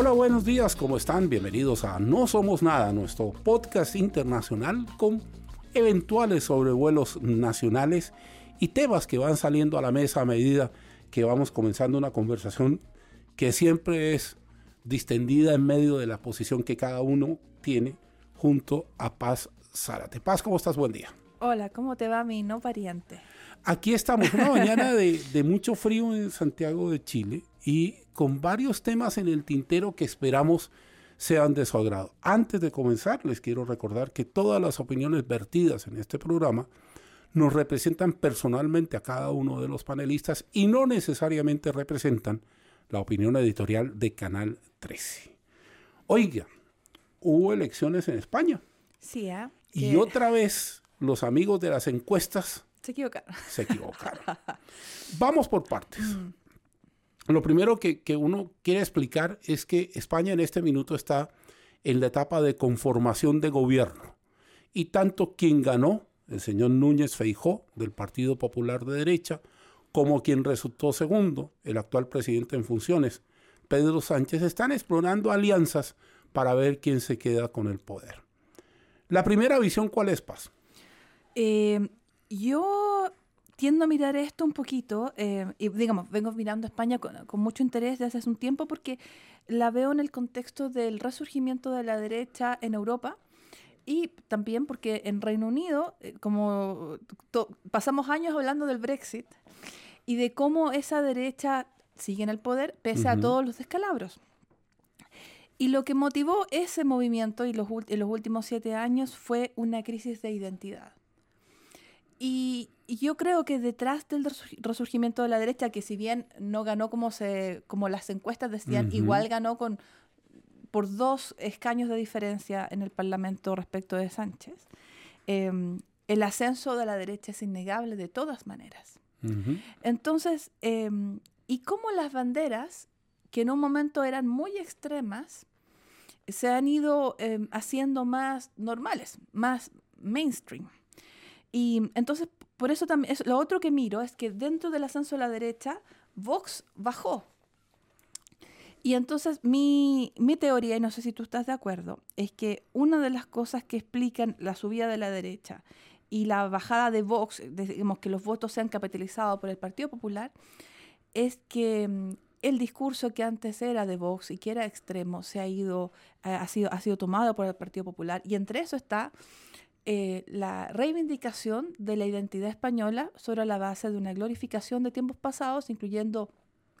Hola, buenos días, ¿cómo están? Bienvenidos a No Somos Nada, nuestro podcast internacional con eventuales sobrevuelos nacionales y temas que van saliendo a la mesa a medida que vamos comenzando una conversación que siempre es distendida en medio de la posición que cada uno tiene junto a Paz Zárate. Paz, ¿cómo estás? Buen día. Hola, ¿cómo te va mi no pariente? Aquí estamos, una mañana de, de, mucho frío en Santiago de Chile y con varios temas en el tintero que esperamos sean de su agrado. Antes de comenzar, les quiero recordar que todas las opiniones vertidas en este programa nos representan personalmente a cada uno de los panelistas y no necesariamente representan la opinión editorial de Canal 13. Oiga, hubo elecciones en España. Sí, ¿eh? Y otra vez los amigos de las encuestas se equivocaron. Se equivocaron. Vamos por partes. Mm. Lo primero que, que, uno quiere explicar es que España en este minuto está en la etapa de conformación de gobierno. Y tanto quien ganó, el señor Núñez Feijó, del Partido Popular de Derecha, como quien resultó segundo, el actual presidente en funciones, Pedro Sánchez, están explorando alianzas para ver quién se queda con el poder. La primera visión, ¿cuál es, Paz? Eh, yo tiendo a mirar esto un poquito, eh, y digamos, vengo mirando a España con, mucho interés desde hace un tiempo porque la veo en el contexto del resurgimiento de la derecha en Europa y también porque en Reino Unido, eh, como pasamos años hablando del Brexit y de cómo esa derecha sigue en el poder pese a todos los descalabros. Y lo que motivó ese movimiento y los, en los últimos siete años fue una crisis de identidad. Y, yo creo que detrás del resurgimiento de la derecha, que si bien no ganó como, se, como las encuestas decían, igual ganó con, por dos escaños de diferencia en el Parlamento respecto de Sánchez, em, el ascenso de la derecha es innegable de todas maneras. Entonces, em, y como las banderas, que en un momento eran muy extremas, se han ido em, haciendo más normales, más mainstream. Y entonces, por eso también, lo otro que miro es que dentro del ascenso a la derecha, Vox bajó. Y entonces mi, mi, teoría, y no sé si tú estás de acuerdo, es que una de las cosas que explican la subida de la derecha y la bajada de Vox, digamos que los votos se han capitalizado por el Partido Popular, es que mm, el discurso que antes era de Vox y que era extremo se ha ido, ha sido, ha sido tomado por el Partido Popular. Y entre eso está eh, la reivindicación de la identidad española sobre la base de una glorificación de tiempos pasados, incluyendo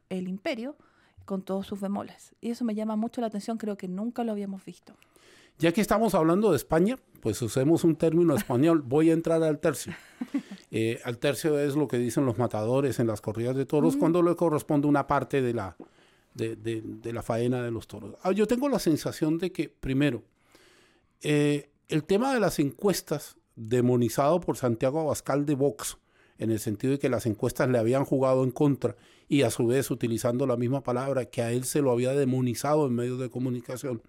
el imperio, con todos sus bemoles. Y eso me llama mucho la atención, creo que nunca lo habíamos visto. Ya que estamos hablando de España, pues usemos un término español. Voy a entrar al tercio. Eh, al tercio es lo que dicen los matadores en las corridas de toros, cuando le corresponde una parte de la, de, de, la faena de los toros. Ah, yo tengo la sensación de que, primero, eh, el tema de las encuestas, demonizado por Santiago Abascal de Vox, en el sentido de que las encuestas le habían jugado en contra y a su vez utilizando la misma palabra que a él se lo había demonizado en medios de comunicación,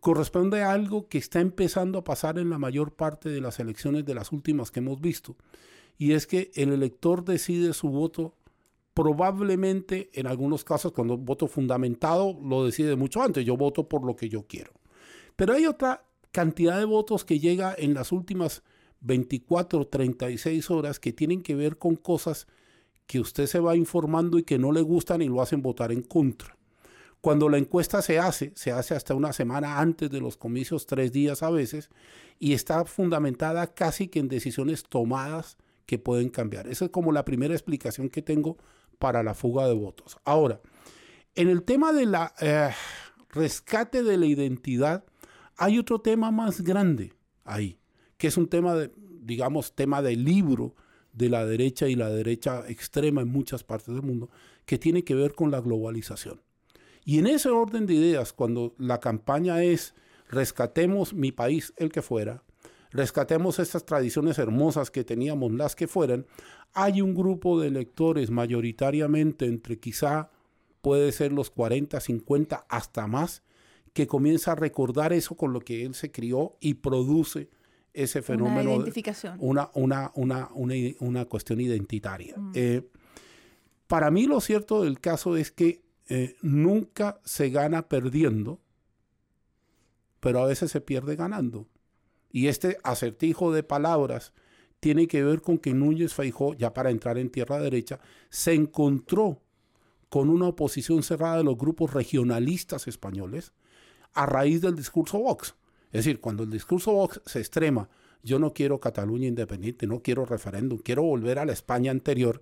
corresponde a algo que está empezando a pasar en la mayor parte de las elecciones de las últimas que hemos visto, y es que el elector decide su voto probablemente en algunos casos cuando voto fundamentado lo decide mucho antes, yo voto por lo que yo quiero. Pero hay otra cantidad de votos que llega en las últimas 24, 36 horas que tienen que ver con cosas que usted se va informando y que no le gustan y lo hacen votar en contra. Cuando la encuesta se hace, se hace hasta una semana antes de los comicios, tres días a veces, y está fundamentada casi que en decisiones tomadas que pueden cambiar. Esa es como la primera explicación que tengo para la fuga de votos. Ahora, en el tema de la eh, rescate de la identidad, hay otro tema más grande ahí, que es un tema de, digamos, tema de libro de la derecha y la derecha extrema en muchas partes del mundo, que tiene que ver con la globalización. Y en ese orden de ideas, cuando la campaña es rescatemos mi país, el que fuera, rescatemos estas tradiciones hermosas que teníamos, las que fueran, hay un grupo de electores mayoritariamente entre quizá puede ser los 40, 50, hasta más, que comienza a recordar eso con lo que él se crió y produce ese fenómeno. Una identificación. Una, una, una, una, cuestión identitaria. Mm. Eh, para mí lo cierto del caso es que eh, nunca se gana perdiendo, pero a veces se pierde ganando. Y este acertijo de palabras tiene que ver con que Núñez Feijó, ya para entrar en tierra derecha, se encontró con una oposición cerrada de los grupos regionalistas españoles a raíz del discurso Vox. Es decir, cuando el discurso Vox se extrema, yo no quiero Cataluña independiente, no quiero referéndum, quiero volver a la España anterior,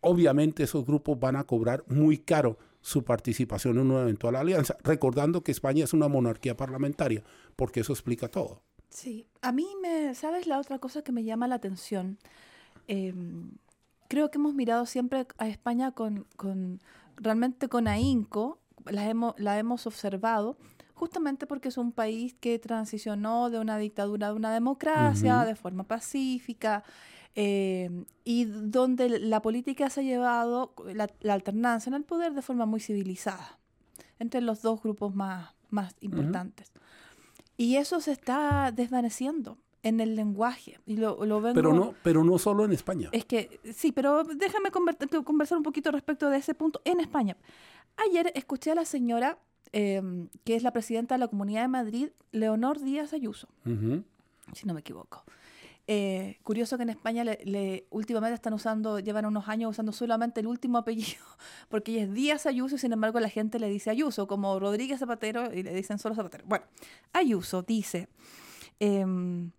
obviamente esos grupos van a cobrar muy caro su participación en una eventual alianza, recordando que España es una monarquía parlamentaria, porque eso explica todo. Sí, a mí me, ¿sabes la otra cosa que me llama la atención? Em, creo que hemos mirado siempre a España con, con realmente con ahínco, hemos, la hemos observado, justamente porque es un país que transicionó de una dictadura a una democracia de forma pacífica, eh, y donde la política se ha llevado la, alternancia en el poder de forma muy civilizada, entre los dos grupos más, más importantes. Y eso se está desvaneciendo en el lenguaje. Y lo, pero, no, pero no solo en España. Es que, sí, pero déjame conversar un poquito respecto de ese punto en España. Ayer escuché a la señora, em, que es la presidenta de la Comunidad de Madrid, Leonor Díaz Ayuso, si no me equivoco. Eh, curioso que en España le, últimamente están usando, llevan unos años usando solamente el último apellido, porque ella es Díaz Ayuso y sin embargo la gente le dice Ayuso, como Rodríguez Zapatero y le dicen solo Zapatero. Bueno, Ayuso dice em,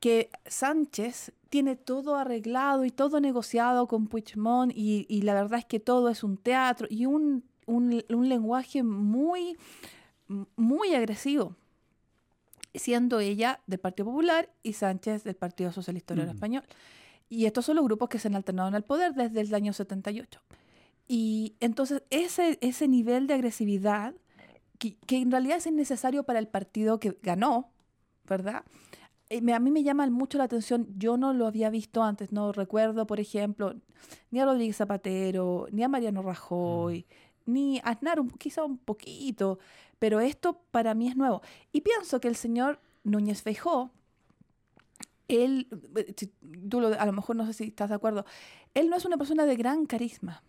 que Sánchez tiene todo arreglado y todo negociado con Puigdemont y, y, la verdad es que todo es un teatro y un, un, un lenguaje muy, muy agresivo siendo ella del Partido Popular y Sánchez del Partido Socialista Obrero mm. Español. Y estos son los grupos que se han alternado en el poder desde el año 78. Y entonces ese, ese nivel de agresividad, que, en realidad es innecesario para el partido que ganó, ¿verdad? Eh, a mí me llama mucho la atención, yo no lo había visto antes, no recuerdo, por ejemplo, ni a Rodríguez Zapatero, ni a Mariano Rajoy, mm. Ni a Aznar, quizá un poquito, pero esto para mí es nuevo. Y pienso que el señor Núñez Feijó, él, tú a lo mejor no sé si estás de acuerdo, él no es una persona de gran carisma.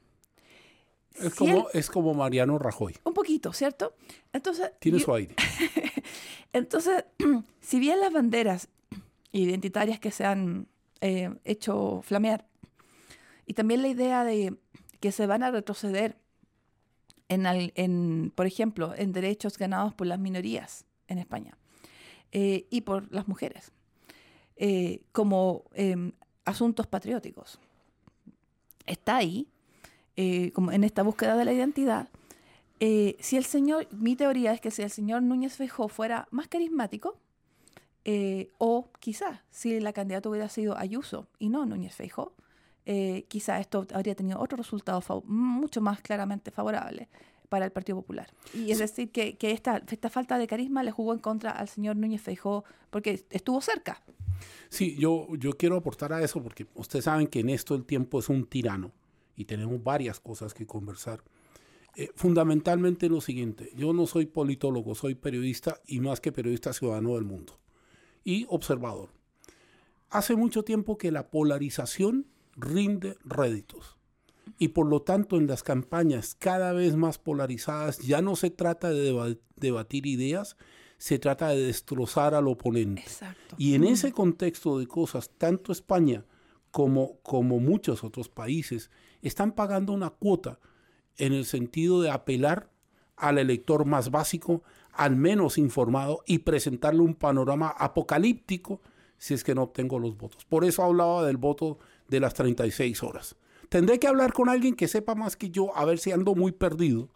Es, como, es como Mariano Rajoy. Un poquito, ¿cierto? Entonces, Tiene su aire. Entonces, si bien las banderas identitarias que se han eh, hecho flamear, y también la idea de que se van a retroceder en, por ejemplo, en derechos ganados por las minorías en España eh, y por las mujeres, eh, como em, asuntos patrióticos. Está ahí, eh, como en esta búsqueda de la identidad. si el señor, mi teoría es que si el señor Núñez Fejó fuera más carismático, o quizás si la candidata hubiera sido Ayuso y no Núñez Feijó, eh, quizá esto habría tenido otro resultado mucho más claramente favorable para el Partido Popular. Y es decir, que, esta, esta, falta de carisma le jugó en contra al señor Núñez Feijó porque estuvo cerca. Sí, yo, yo quiero aportar a eso porque ustedes saben que en esto el tiempo es un tirano y tenemos varias cosas que conversar. Eh, fundamentalmente lo siguiente, yo no soy politólogo, soy periodista y más que periodista ciudadano del mundo y observador. Hace mucho tiempo que la polarización rinde réditos. Y por lo tanto, en las campañas cada vez más polarizadas, ya no se trata de debatir ideas, se trata de destrozar al oponente. Y en ese contexto de cosas, tanto España como, como muchos otros países están pagando una cuota en el sentido de apelar al elector más básico, al menos informado, y presentarle un panorama apocalíptico si es que no obtengo los votos. Por eso hablaba del voto de las 36 horas. Tendré que hablar con alguien que sepa más que yo, a ver si ando muy perdido.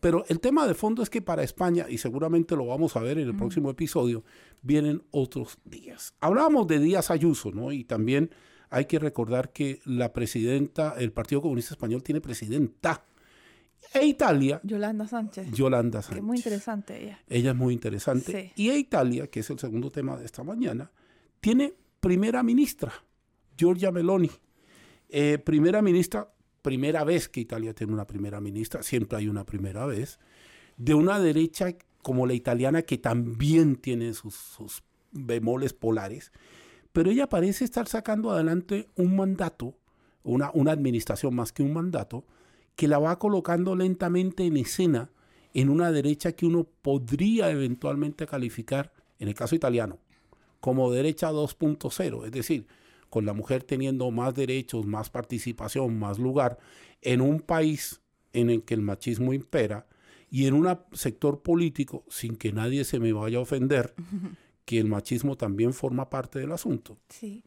Pero el tema de fondo es que para España, y seguramente lo vamos a ver en el próximo episodio, vienen otros días. Hablábamos de Díaz Ayuso, ¿no? Y también hay que recordar que la presidenta, el Partido Comunista Español tiene presidenta. E Italia. Yolanda Sánchez. Yolanda Sánchez. Que muy interesante ella. Ella es muy interesante. Y e Italia, que es el segundo tema de esta mañana, tiene primera ministra. Giorgia Meloni, eh, primera ministra, primera vez que Italia tiene una primera ministra, siempre hay una primera vez, de una derecha como la italiana que también tiene sus, bemoles polares, pero ella parece estar sacando adelante un mandato, una, una administración más que un mandato, que la va colocando lentamente en escena en una derecha que uno podría eventualmente calificar, en el caso italiano, como derecha 2.0, es decir, con la mujer teniendo más derechos, más participación, más lugar, en un país en el que el machismo impera y en un sector político, sin que nadie se me vaya a ofender, que el machismo también forma parte del asunto. Sí.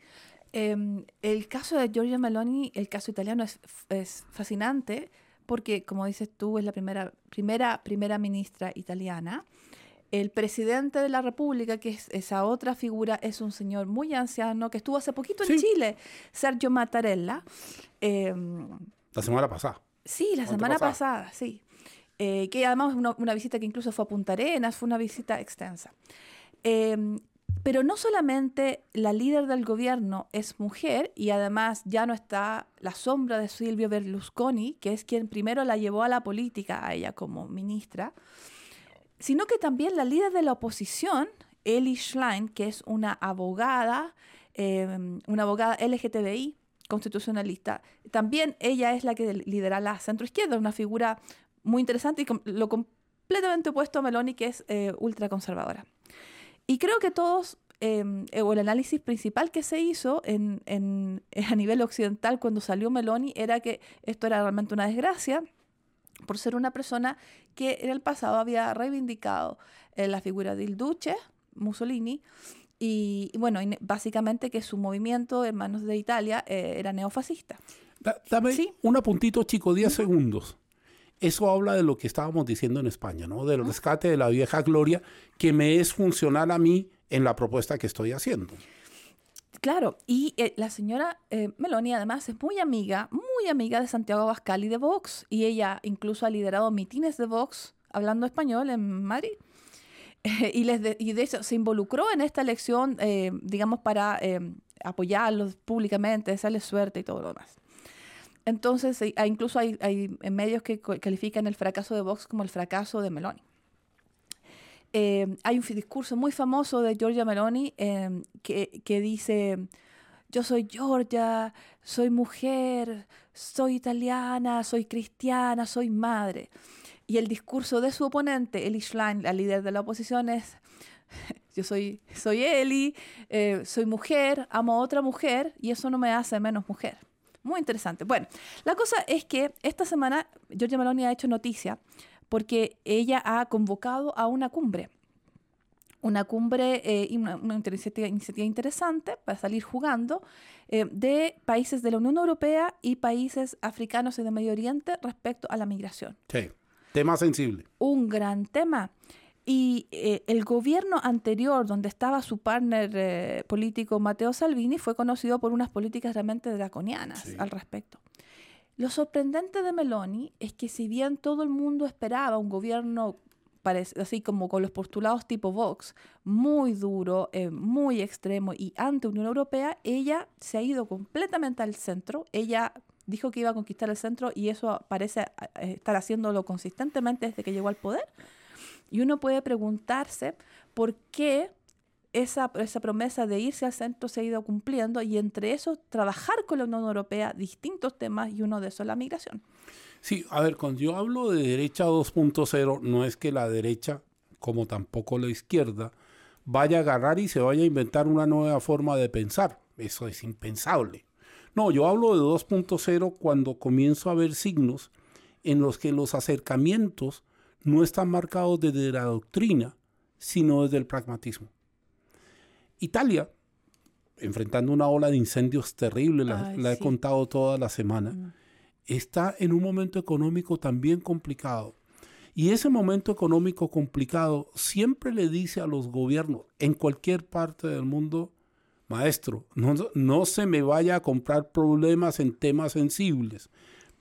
Em, el caso de Giorgia Meloni, el caso italiano, es, es, fascinante porque, como dices tú, es la primera, primera, primera ministra italiana. El presidente de la República, que es esa otra figura, es un señor muy anciano que estuvo hace poquito en Chile, Sergio Mattarella. Em, la semana pasada. Sí, la semana pasada, sí. Eh, que además una, una visita que incluso fue a Punta Arenas, fue una visita extensa. Em, pero no solamente la líder del gobierno es mujer y además ya no está la sombra de Silvio Berlusconi, que es quien primero la llevó a la política, a ella como ministra, sino que también la líder de la oposición, Eli Schlein, que es una abogada, em, una abogada LGTBI, constitucionalista, también ella es la que lidera la centroizquierda, una figura muy interesante y lo completamente opuesto a Meloni, que es eh, ultraconservadora. Y creo que todos, em, o el análisis principal que se hizo en, a nivel occidental cuando salió Meloni era que esto era realmente una desgracia por ser una persona que en el pasado había reivindicado eh, la figura del Duce, Mussolini, y, bueno, básicamente que su movimiento en manos de Italia eh, era neofascista. dame un apuntito, chico, 10 segundos. Eso habla de lo que estábamos diciendo en España, ¿no? Del rescate de la vieja gloria que me es funcional a mí en la propuesta que estoy haciendo. Claro, y eh, la señora eh, Meloni además es muy amiga, muy amiga de Santiago Abascal y de Vox, y ella incluso ha liderado mitines de Vox hablando español en Madrid. y, les de, y de eso se involucró en esta elección, eh, digamos, para apoyarlos públicamente, desearles suerte y todo lo demás. Entonces, incluso hay, hay medios que califican el fracaso de Vox como el fracaso de Meloni. Eh, hay un discurso muy famoso de Giorgia Meloni eh, que, que, dice, yo soy Giorgia, soy mujer, soy italiana, soy cristiana, soy madre. Y el discurso de su oponente, Eli Schlein, la líder de la oposición, es, yo soy, soy Eli, eh, soy mujer, amo a otra mujer y eso no me hace menos mujer. Muy interesante. Bueno, la cosa es que esta semana Giorgia Meloni ha hecho noticia porque ella ha convocado a una cumbre. Una cumbre, eh, una, iniciativa, interesante para salir jugando eh, de países de la Unión Europea y países africanos y de Medio Oriente respecto a la migración. Sí, tema sensible. Un gran tema. Y eh, el gobierno anterior, donde estaba su partner político Matteo Salvini, fue conocido por unas políticas realmente draconianas al respecto. Lo sorprendente de Meloni es que si bien todo el mundo esperaba un gobierno así como con los postulados tipo Vox, muy duro, eh, muy extremo y ante Unión Europea, ella se ha ido completamente al centro. Ella dijo que iba a conquistar el centro y eso parece eh, estar haciéndolo consistentemente desde que llegó al poder. Y uno puede preguntarse por qué esa, esa promesa de irse al centro se ha ido cumpliendo y entre eso trabajar con la Unión Europea distintos temas y uno de esos la migración. Sí, a ver, cuando yo hablo de derecha 2.0, no es que la derecha, como tampoco la izquierda, vaya a agarrar y se vaya a inventar una nueva forma de pensar. Eso es impensable. No, yo hablo de 2.0 cuando comienzo a ver signos en los que los acercamientos no están marcados desde la doctrina, sino desde el pragmatismo. Italia, enfrentando una ola de incendios terrible, la, he contado toda la semana, mm. está en un momento económico también complicado. Y ese momento económico complicado siempre le dice a los gobiernos en cualquier parte del mundo, maestro, no, no se me vaya a comprar problemas en temas sensibles.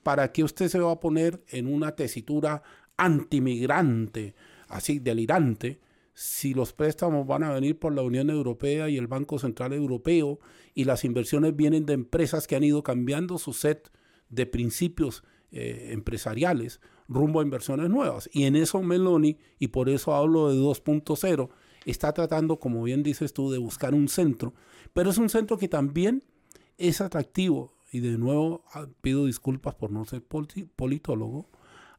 ¿Para qué usted se va a poner en una tesitura antimigrante, así delirante? Si los préstamos van a venir por la Unión Europea y el Banco Central Europeo y las inversiones vienen de empresas que han ido cambiando su set de principios eh, empresariales rumbo a inversiones nuevas. Y en eso Meloni, y por eso hablo de 2.0, está tratando, como bien dices tú, de buscar un centro, pero es un centro que también es atractivo y de nuevo ah, pido disculpas por no ser politólogo,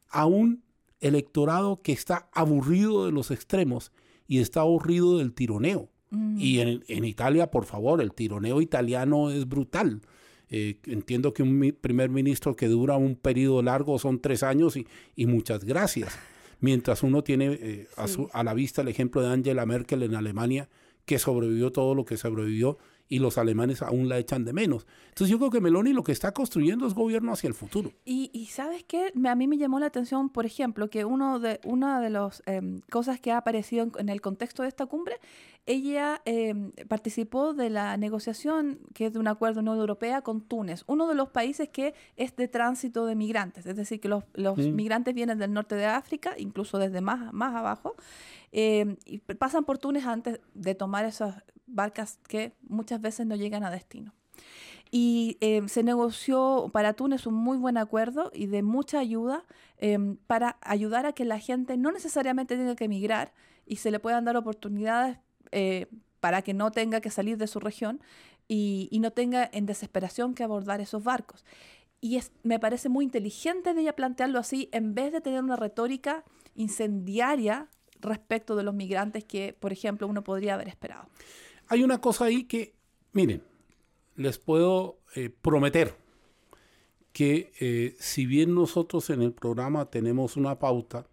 a un electorado que está aburrido de los extremos y está aburrido del tironeo. Mm. Y en, Italia, por favor, el tironeo italiano es brutal. Eh, entiendo que un primer ministro que dura un periodo largo son tres años y, y muchas gracias. Mientras uno tiene eh, a, a, la vista el ejemplo de Angela Merkel en Alemania, que sobrevivió todo lo que sobrevivió y los alemanes aún la echan de menos. Entonces yo creo que Meloni lo que está construyendo es gobierno hacia el futuro. Y, sabes qué, a mí me llamó la atención, por ejemplo, que uno de, una de las em, cosas que ha aparecido en, el contexto de esta cumbre, ella em, participó de la negociación que es de un acuerdo Unión Europea con Túnez, uno de los países que es de tránsito de migrantes, es decir, que los, mm. migrantes vienen del norte de África, incluso desde más, más abajo, em, y pasan por Túnez antes de tomar esas barcas que muchas veces no llegan a destino. Y eh, se negoció para Túnez un muy buen acuerdo y de mucha ayuda em, para ayudar a que la gente no necesariamente tenga que emigrar y se le puedan dar oportunidades eh, para que no tenga que salir de su región y, no tenga en desesperación que abordar esos barcos. Y es, me parece muy inteligente de ella plantearlo así, en vez de tener una retórica incendiaria respecto de los migrantes que, por ejemplo, uno podría haber esperado. Hay una cosa ahí que, miren, les puedo eh, prometer que eh, si bien nosotros en el programa tenemos una pauta,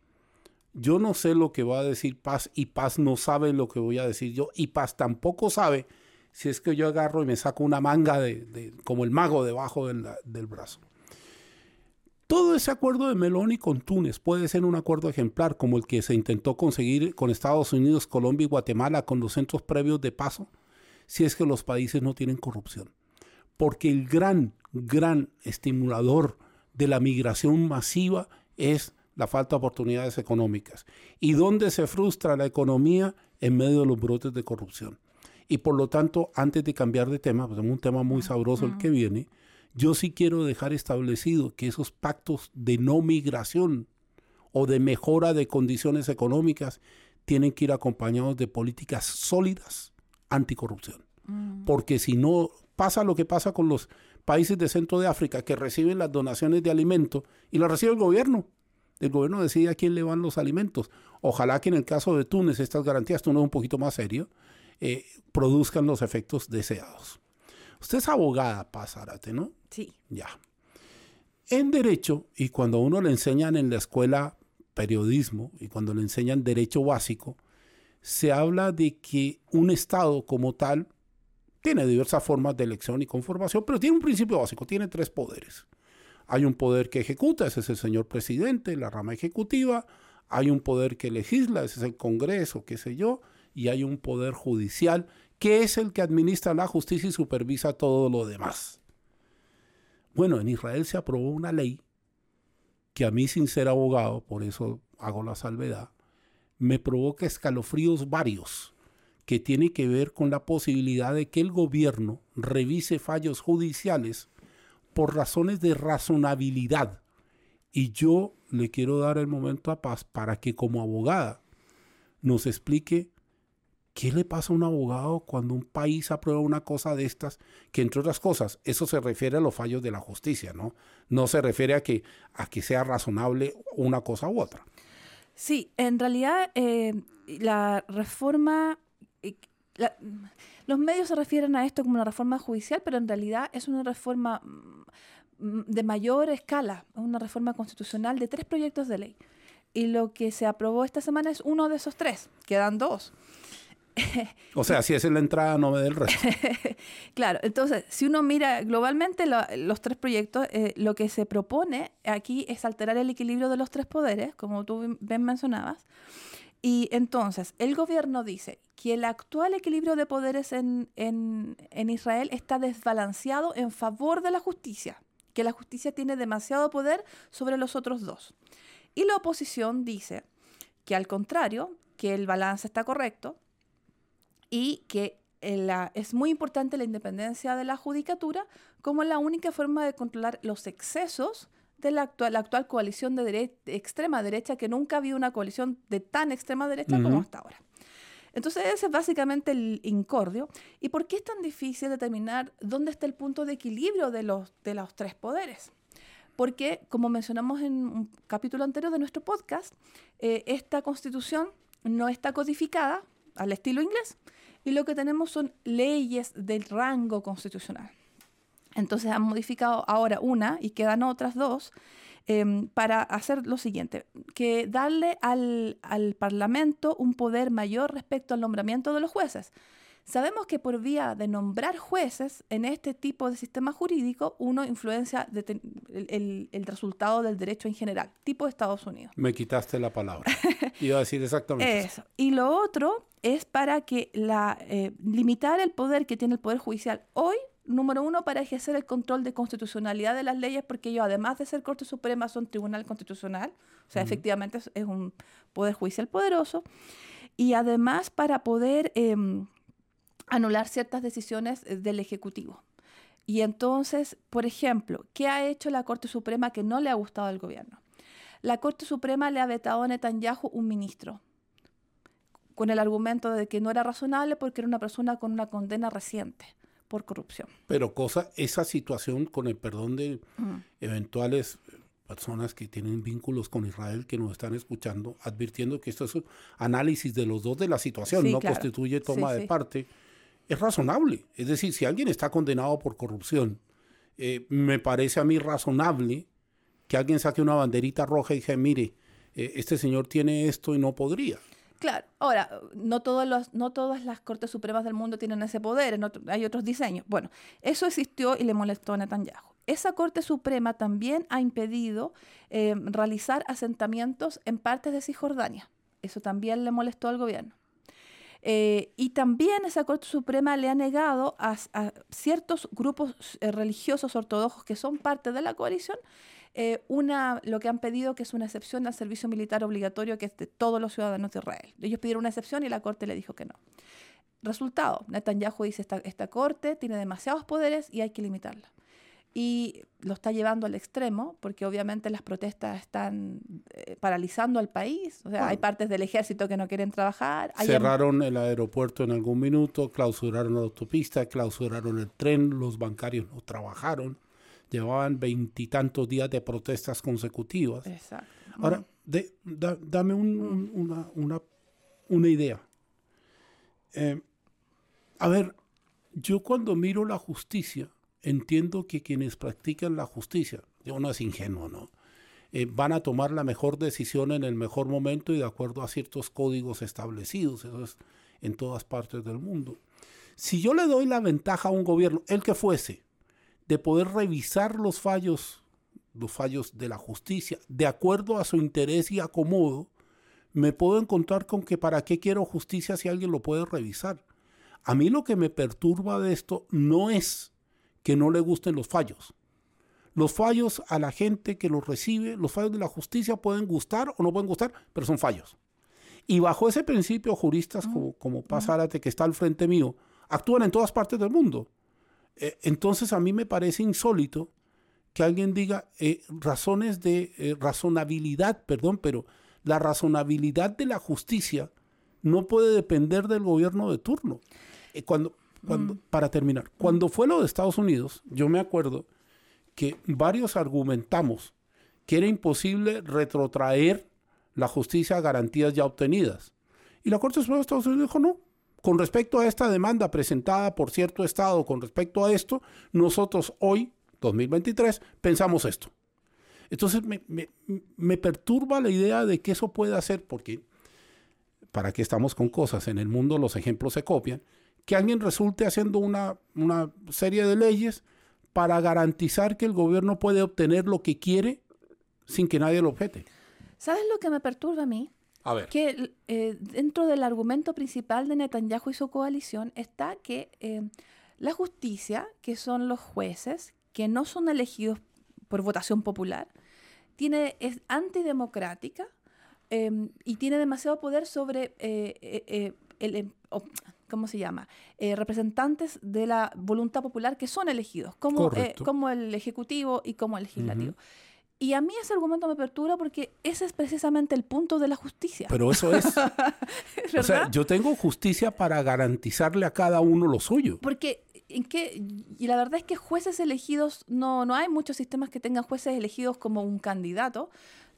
yo no sé lo que va a decir Paz y Paz no sabe lo que voy a decir yo y Paz tampoco sabe si es que yo agarro y me saco una manga de, como el mago debajo del brazo. Todo ese acuerdo de Meloni con Túnez puede ser un acuerdo ejemplar como el que se intentó conseguir con Estados Unidos, Colombia y Guatemala con los centros previos de paso, si es que los países no tienen corrupción. Porque el gran, gran estimulador de la migración masiva es la falta de oportunidades económicas. ¿Y dónde se frustra la economía? En medio de los brotes de corrupción. Y por lo tanto, antes de cambiar de tema, pues es un tema muy sabroso el que viene, yo sí quiero dejar establecido que esos pactos de no migración o de mejora de condiciones económicas tienen que ir acompañados de políticas sólidas anticorrupción. Mm. Porque si no pasa lo que pasa con los países de centro de África que reciben las donaciones de alimentos y las recibe el gobierno. El gobierno decide a quién le van los alimentos. Ojalá que en el caso de Túnez estas garantías, tú no es un poquito más serio, eh, produzcan los efectos deseados. Usted es abogada, Pazárate, ¿no? Sí. Ya. En derecho, y cuando uno le enseñan en la escuela periodismo y cuando le enseñan derecho básico, se habla de que un Estado como tal tiene diversas formas de elección y conformación, pero tiene un principio básico, tiene tres poderes. Hay un poder que ejecuta, ese es el señor presidente, la rama ejecutiva, hay un poder que legisla, ese es el Congreso, qué sé yo, y hay un poder judicial, que es el que administra la justicia y supervisa todo lo demás. Bueno, en Israel se aprobó una ley que a mí sin ser abogado, por eso hago la salvedad, me provoca escalofríos varios que tiene que ver con la posibilidad de que el gobierno revise fallos judiciales por razones de razonabilidad. Y yo le quiero dar el momento a Paz para que como abogada nos explique ¿Qué le pasa a un abogado cuando un país aprueba una cosa de estas? Que entre otras cosas, eso se refiere a los fallos de la justicia, ¿no? No se refiere a que, a que sea razonable una cosa u otra. Sí, en realidad eh, la reforma, eh, los medios se refieren a esto como una reforma judicial, pero en realidad es una reforma mm, de mayor escala, una reforma constitucional de tres proyectos de ley. Y lo que se aprobó esta semana es uno de esos tres, quedan dos. o sea, si esa es la entrada, no me dé resto. claro, entonces, si uno mira globalmente los tres proyectos, eh, lo que se propone aquí es alterar el equilibrio de los tres poderes, como tú bien mencionabas. Y entonces, el gobierno dice que el actual equilibrio de poderes en, en Israel está desbalanceado en favor de la justicia, que la justicia tiene demasiado poder sobre los otros dos. Y la oposición dice que al contrario, que el balance está correcto, y que eh, es muy importante la independencia de la judicatura como la única forma de controlar los excesos de la actual, actual coalición de, extrema derecha, que nunca ha habido una coalición de tan extrema derecha como hasta ahora. Entonces ese es básicamente el incordio. ¿Y por qué es tan difícil determinar dónde está el punto de equilibrio de los, de los tres poderes? Porque, como mencionamos en un capítulo anterior de nuestro podcast, eh, esta constitución no está codificada al estilo inglés y lo que tenemos son leyes del rango constitucional. Entonces han modificado ahora una y quedan otras dos em, para hacer lo siguiente, que darle al, al Parlamento un poder mayor respecto al nombramiento de los jueces. Sabemos que por vía de nombrar jueces en este tipo de sistema jurídico, uno influencia el, el, resultado del derecho en general, tipo de Estados Unidos. Me quitaste la palabra. Iba a decir exactamente eso. Y lo otro es para que la, eh, limitar el poder que tiene el Poder Judicial hoy número uno, para ejercer el control de constitucionalidad de las leyes, porque ellos, además de ser Corte Suprema, son Tribunal Constitucional, o sea, efectivamente es, un poder judicial poderoso, y además para poder em, anular ciertas decisiones eh, del Ejecutivo. Y entonces, por ejemplo, ¿qué ha hecho la Corte Suprema que no le ha gustado al gobierno? La Corte Suprema le ha vetado a Netanyahu un ministro, con el argumento de que no era razonable porque era una persona con una condena reciente por corrupción. Pero cosa, esa situación, con el perdón de eventuales personas que tienen vínculos con Israel que nos están escuchando, advirtiendo que esto es un análisis de los dos de la situación, no constituye toma de parte es razonable. Es decir, si alguien está condenado por corrupción, eh, me parece a mí razonable que alguien saque una banderita roja y diga, mire, eh, este señor tiene esto y no podría. Claro, ahora, no, no todas las Cortes Supremas del mundo tienen ese poder, hay otros diseños. Bueno, eso existió y le molestó a Netanyahu. Esa Corte Suprema también ha impedido eh, realizar asentamientos en partes de Cisjordania. Eso también le molestó al gobierno. Eh, y también esa Corte Suprema le ha negado a, ciertos grupos eh, religiosos ortodoxos que son parte de la coalición eh, una, lo que han pedido que es una excepción al servicio militar obligatorio que es de todos los ciudadanos de Israel. Ellos pidieron una excepción y la Corte le dijo que no. Resultado, Netanyahu dice esta, esta Corte tiene demasiados poderes y hay que limitarla y lo está llevando al extremo, porque obviamente las protestas están eh, paralizando al país. O sea, hay partes del ejército que no quieren trabajar. cerraron el aeropuerto en algún minuto, clausuraron la autopista, clausuraron el tren, los bancarios no trabajaron. Llevaban veintitantos días de protestas consecutivas. Exacto. Ahora, dame una, una, una, idea. Eh, a ver, yo cuando miro la justicia, entiendo que quienes practican la justicia, yo no es ingenuo, ¿no? Eh, van a tomar la mejor decisión en el mejor momento y de acuerdo a ciertos códigos establecidos, eso es en todas partes del mundo. Si yo le doy la ventaja a un gobierno, el que fuese, de poder revisar los fallos, los fallos de la justicia, de acuerdo a su interés y acomodo, me puedo encontrar con que para qué quiero justicia si alguien lo puede revisar. A mí lo que me perturba de esto no es que no le gusten los fallos. Los fallos a la gente que los recibe, los fallos de la justicia pueden gustar o no pueden gustar, pero son fallos. Y bajo ese principio, juristas como, como Paz que está al frente mío, actúan en todas partes del mundo. Eh, entonces a mí me parece insólito que alguien diga eh, razones de eh, razonabilidad, perdón, pero la razonabilidad de la justicia no puede depender del gobierno de turno. cuando, Mm. Para terminar, cuando fue lo de Estados Unidos, yo me acuerdo que varios argumentamos que era imposible retrotraer la justicia a garantías ya obtenidas. Y la Corte Suprema de Estados Unidos dijo no. Con respecto a esta demanda presentada por cierto Estado, con respecto a esto, nosotros hoy, 2023, pensamos esto. Entonces me, me perturba la idea de que eso pueda hacer, porque para qué estamos con cosas, en el mundo los ejemplos se copian, que alguien resulte haciendo una, una serie de leyes para garantizar que el gobierno puede obtener lo que quiere sin que nadie lo objete. ¿Sabes lo que me perturba a mí? A ver. Que eh, dentro del argumento principal de Netanyahu y su coalición está que eh, la justicia, que son los jueces, que no son elegidos por votación popular, tiene, es antidemocrática eh, y tiene demasiado poder sobre el, ¿cómo se llama? Eh, representantes de la voluntad popular que son elegidos, como, eh, como el Ejecutivo y como el Legislativo. Y a mí ese argumento me perturba porque ese es precisamente el punto de la justicia. Pero eso es. o sea, yo tengo justicia para garantizarle a cada uno lo suyo. Porque en qué y la verdad es que jueces elegidos no no hay muchos sistemas que tengan jueces elegidos como un candidato.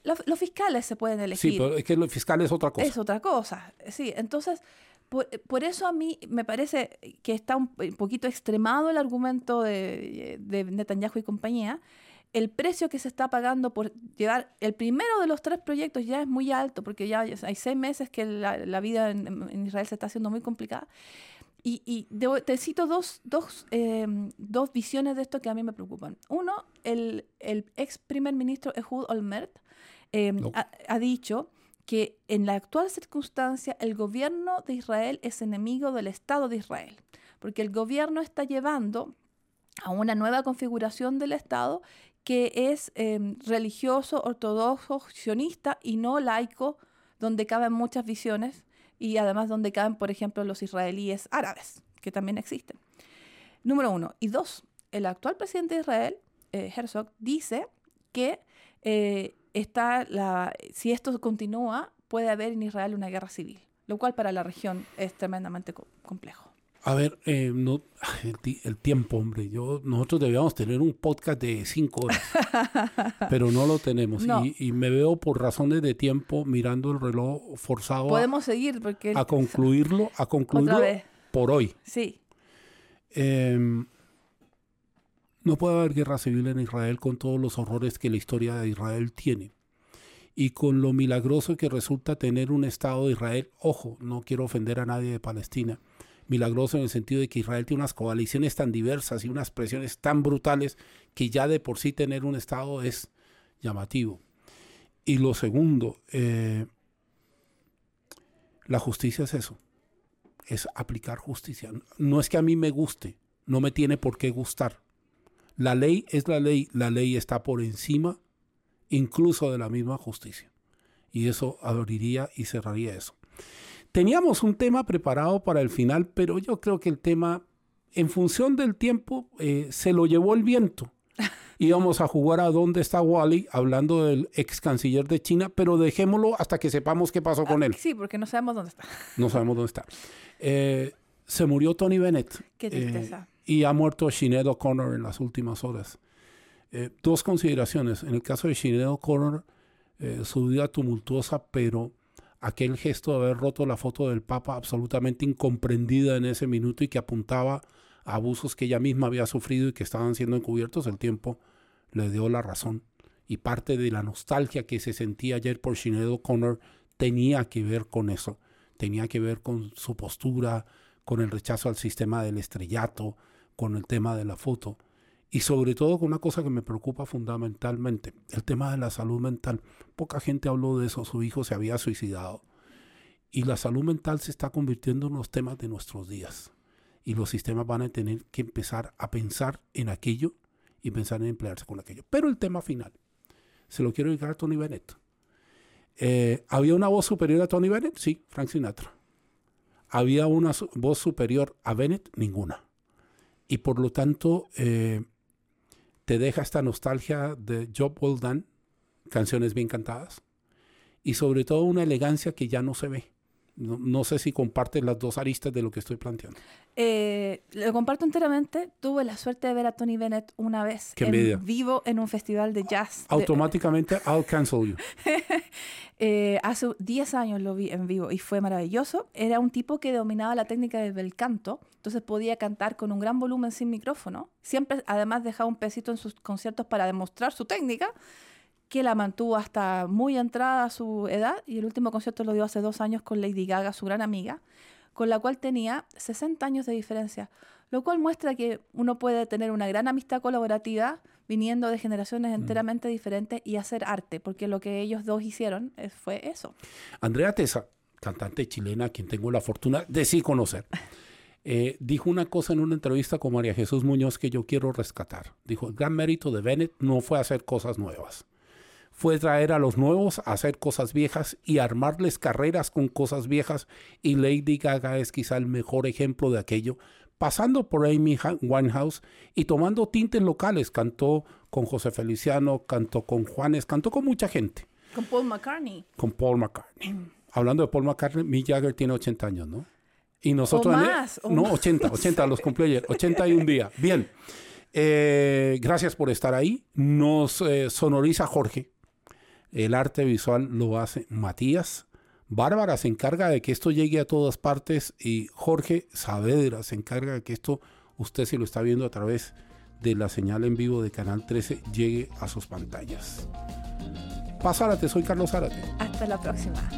Los, los fiscales se pueden elegir. Sí, pero es que los fiscales es otra cosa. Es otra cosa. Sí, entonces por, por, eso a mí me parece que está un, poquito extremado el argumento de, de Netanyahu y compañía el precio que se está pagando por llevar el primero de los tres proyectos ya es muy alto, porque ya hay seis meses que la, la vida en, en, Israel se está haciendo muy complicada. Y, y te cito dos, dos, eh, dos, visiones de esto que a mí me preocupan. Uno, el, el ex primer ministro Ehud Olmert eh, no. ha, ha dicho que en la actual circunstancia el gobierno de Israel es enemigo del Estado de Israel, porque el gobierno está llevando a una nueva configuración del Estado que es eh, religioso, ortodoxo, sionista y no laico, donde caben muchas visiones y además donde caben, por ejemplo, los israelíes árabes, que también existen. Número uno. Y dos, el actual presidente de Israel, eh, Herzog, dice que eh, está la, si esto continúa, puede haber en Israel una guerra civil, lo cual para la región es tremendamente co complejo. A ver, eh, no, el, el, tiempo, hombre. Yo, nosotros debíamos tener un podcast de cinco horas, pero no lo tenemos. No. Y, y, me veo por razones de tiempo mirando el reloj forzado. Podemos a, seguir porque a concluirlo, a concluirlo por hoy. Sí. Eh, no puede haber guerra civil en Israel con todos los horrores que la historia de Israel tiene. Y con lo milagroso que resulta tener un Estado de Israel, ojo, no quiero ofender a nadie de Palestina, milagroso en el sentido de que Israel tiene unas coaliciones tan diversas y unas presiones tan brutales que ya de por sí tener un Estado es llamativo. Y lo segundo, eh, la justicia es eso, es aplicar justicia. No es que a mí me guste, no me tiene por qué gustar. La ley es la ley, la ley está por encima incluso de la misma justicia. Y eso abriría y cerraría eso. Teníamos un tema preparado para el final, pero yo creo que el tema, en función del tiempo, eh, se lo llevó el viento. Íbamos a jugar a dónde está Wally, hablando del ex canciller de China, pero dejémoslo hasta que sepamos qué pasó con él. Sí, porque no sabemos dónde está. No sabemos dónde está. Eh, se murió Tony Bennett. Qué tristeza. Eh, y ha muerto Sinead O'Connor en las últimas horas. Dos consideraciones. En el caso de Sinead O'Connor, su vida tumultuosa, pero aquel gesto de haber roto la foto del Papa absolutamente incomprendida en ese minuto y que apuntaba a abusos que ella misma había sufrido y que estaban siendo encubiertos, el tiempo le dio la razón. Y parte de la nostalgia que se sentía ayer por Sinead O'Connor tenía que ver con eso, tenía que ver con su postura, con el rechazo al sistema del estrellato, con el tema de la foto y sobre todo con una cosa que me preocupa fundamentalmente, el tema de la salud mental. Poca gente habló de eso, su hijo se había suicidado. Y la salud mental se está convirtiendo en los temas de nuestros días. Y los sistemas van a tener que empezar a pensar en aquello y pensar en emplearse con aquello. Pero el tema final, se lo quiero dedicar a Tony Bennett. Eh, ¿Había una voz superior a Tony Bennett? Sí, Frank Sinatra. ¿Había una voz superior a Bennett? Ninguna. Y por lo tanto, eh, te deja esta nostalgia de Job Well Done, canciones bien cantadas, y sobre todo una elegancia que ya no se ve. No, no, sé si compartes las dos aristas de lo que estoy planteando. Eh, lo comparto enteramente. Tuve la suerte de ver a Tony Bennett una vez Qué en vivo en un festival de jazz. Automáticamente, de... I'll cancel you. eh, hace 10 años lo vi en vivo y fue maravilloso. Era un tipo que dominaba la técnica del bel canto, entonces podía cantar con un gran volumen sin micrófono. Siempre, además, dejaba un pesito en sus conciertos para demostrar su técnica que la mantuvo hasta muy entrada a su edad y el último concierto lo dio hace dos años con Lady Gaga, su gran amiga, con la cual tenía 60 años de diferencia, lo cual muestra que uno puede tener una gran amistad colaborativa viniendo de generaciones enteramente mm. diferentes y hacer arte, porque lo que ellos dos hicieron fue eso. Andrea Tesa, cantante chilena, a quien tengo la fortuna de sí conocer. Eh, dijo una cosa en una entrevista con María Jesús Muñoz que yo quiero rescatar. Dijo, el gran mérito de Bennett no fue hacer cosas nuevas fue traer a los nuevos a hacer cosas viejas y armarles carreras con cosas viejas y Lady Gaga es quizá el mejor ejemplo de aquello pasando por Amy Winehouse y tomando tintes locales. Cantó con José Feliciano, cantó con Juanes, cantó con mucha gente. Con Paul McCartney. Con Paul McCartney. Hablando de Paul McCartney, Mick Jagger tiene 80 años, ¿no? Y nosotros... O más, o no, más. 80, 80, los cumplió ayer, 81 día. Bien. Eh, gracias por estar ahí. Nos eh, sonoriza Jorge. El arte visual lo hace Matías. Bárbara se encarga de que esto llegue a todas partes y Jorge Saavedra se encarga de que esto, usted si lo está viendo a través de la señal en vivo de Canal 13, llegue a sus pantallas. Pásárate, soy Carlos Zárate. Hasta la próxima.